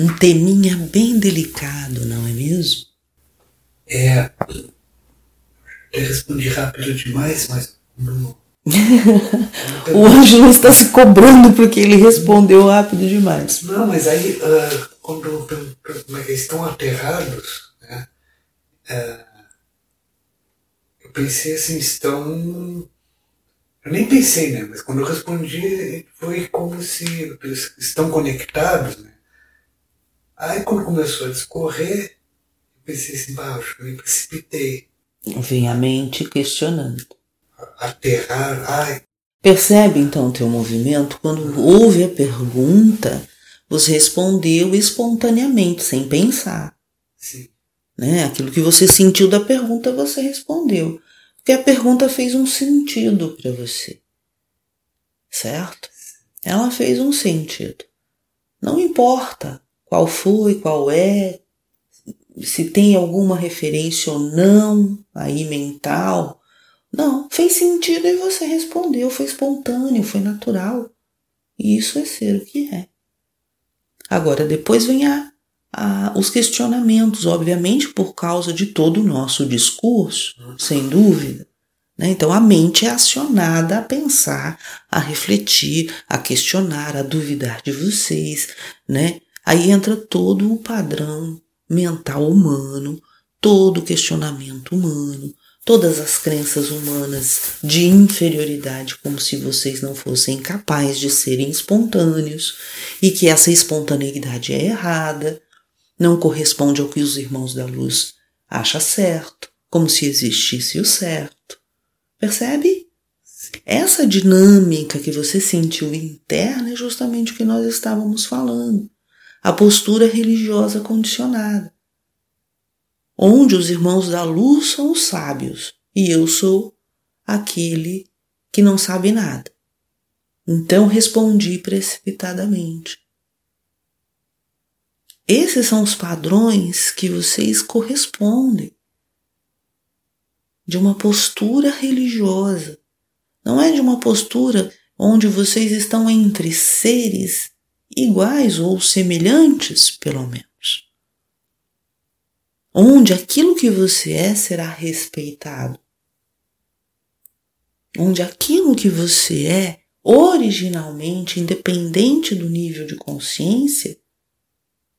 um teminha bem delicado, não é mesmo? É. Eu respondi rápido demais, mas. o Ângelo está se cobrando porque ele respondeu rápido demais. Não, mas aí, uh, quando é que estão aterrados, né? Uh, eu pensei assim, estão. Eu nem pensei, né? Mas quando eu respondi, foi como se eles estão conectados, né? Aí quando começou a discorrer, eu pensei assim, baixo, eu me precipitei. Vem a mente questionando. Aterrar, ai. Percebe então o teu movimento? Quando houve a pergunta, você respondeu espontaneamente, sem pensar. Sim. Né? Aquilo que você sentiu da pergunta, você respondeu. Porque a pergunta fez um sentido para você. Certo? Ela fez um sentido. Não importa qual foi, qual é, se tem alguma referência ou não aí mental. Não, fez sentido e você respondeu, foi espontâneo, foi natural. E isso é ser o que é. Agora, depois vem a, a, os questionamentos, obviamente, por causa de todo o nosso discurso, sem dúvida. Né? Então, a mente é acionada a pensar, a refletir, a questionar, a duvidar de vocês. Né? Aí entra todo o padrão mental humano, todo o questionamento humano, todas as crenças humanas de inferioridade, como se vocês não fossem capazes de serem espontâneos e que essa espontaneidade é errada, não corresponde ao que os irmãos da luz acham certo, como se existisse o certo. Percebe? Essa dinâmica que você sentiu interna é justamente o que nós estávamos falando a postura religiosa condicionada, onde os irmãos da luz são os sábios e eu sou aquele que não sabe nada. Então respondi precipitadamente. Esses são os padrões que vocês correspondem de uma postura religiosa. Não é de uma postura onde vocês estão entre seres iguais ou semelhantes, pelo menos. Onde aquilo que você é será respeitado. Onde aquilo que você é, originalmente, independente do nível de consciência,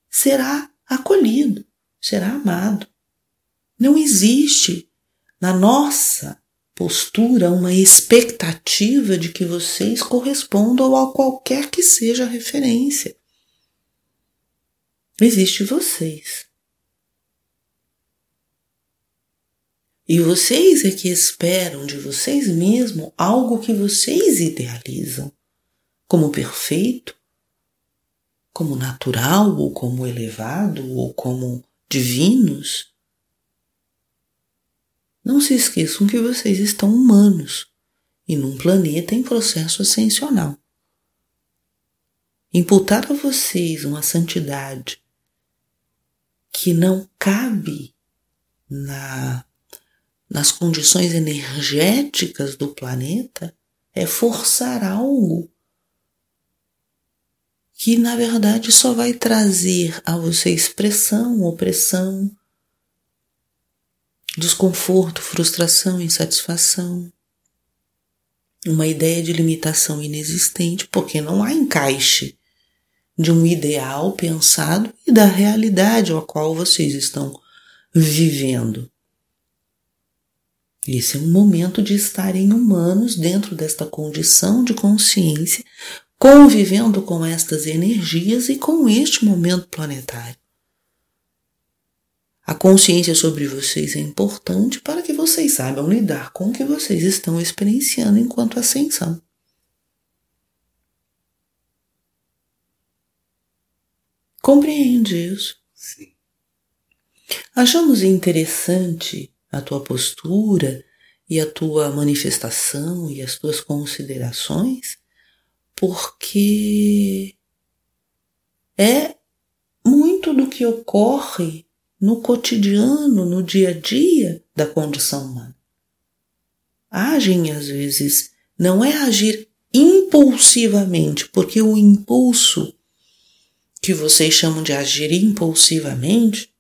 será acolhido, será amado. Não existe na nossa postura, uma expectativa de que vocês correspondam a qualquer que seja a referência. Existe vocês. E vocês é que esperam de vocês mesmos algo que vocês idealizam como perfeito, como natural, ou como elevado, ou como divinos. Não se esqueçam que vocês estão humanos e num planeta em processo ascensional. Imputar a vocês uma santidade que não cabe na, nas condições energéticas do planeta é forçar algo que na verdade só vai trazer a vocês pressão, opressão, desconforto, frustração, insatisfação, uma ideia de limitação inexistente, porque não há encaixe de um ideal pensado e da realidade a qual vocês estão vivendo. Esse é um momento de estarem humanos dentro desta condição de consciência, convivendo com estas energias e com este momento planetário. Consciência sobre vocês é importante para que vocês saibam lidar com o que vocês estão experienciando enquanto ascensão. Compreende isso? Sim. Achamos interessante a tua postura e a tua manifestação e as tuas considerações, porque é muito do que ocorre no cotidiano, no dia a dia da condição humana. Agem às vezes, não é agir impulsivamente, porque o impulso que vocês chamam de agir impulsivamente,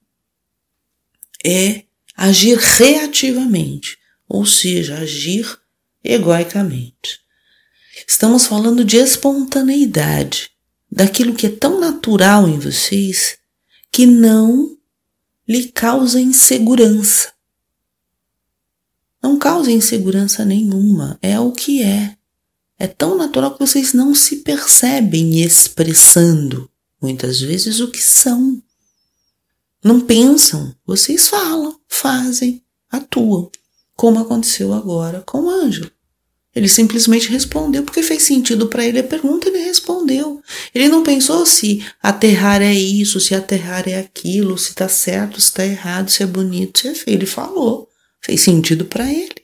é agir reativamente, ou seja, agir egoicamente. Estamos falando de espontaneidade, daquilo que é tão natural em vocês que não lhe causa insegurança. Não causa insegurança nenhuma, é o que é. É tão natural que vocês não se percebem expressando muitas vezes o que são. Não pensam, vocês falam, fazem, atuam, como aconteceu agora com o Ângelo. Ele simplesmente respondeu porque fez sentido para ele a pergunta, ele respondeu. Ele não pensou se aterrar é isso, se aterrar é aquilo, se tá certo, se tá errado, se é bonito, se é feio. Ele falou, fez sentido para ele.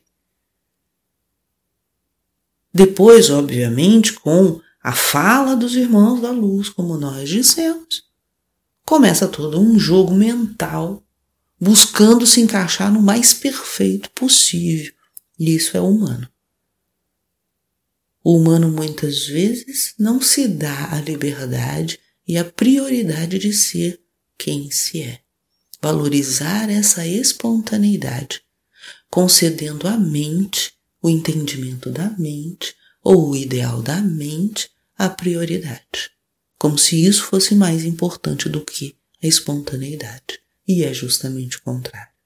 Depois, obviamente, com a fala dos irmãos da luz, como nós dissemos, começa todo um jogo mental buscando se encaixar no mais perfeito possível. E isso é humano. O humano muitas vezes não se dá a liberdade e a prioridade de ser quem se é. Valorizar essa espontaneidade, concedendo à mente o entendimento da mente ou o ideal da mente a prioridade, como se isso fosse mais importante do que a espontaneidade. E é justamente o contrário.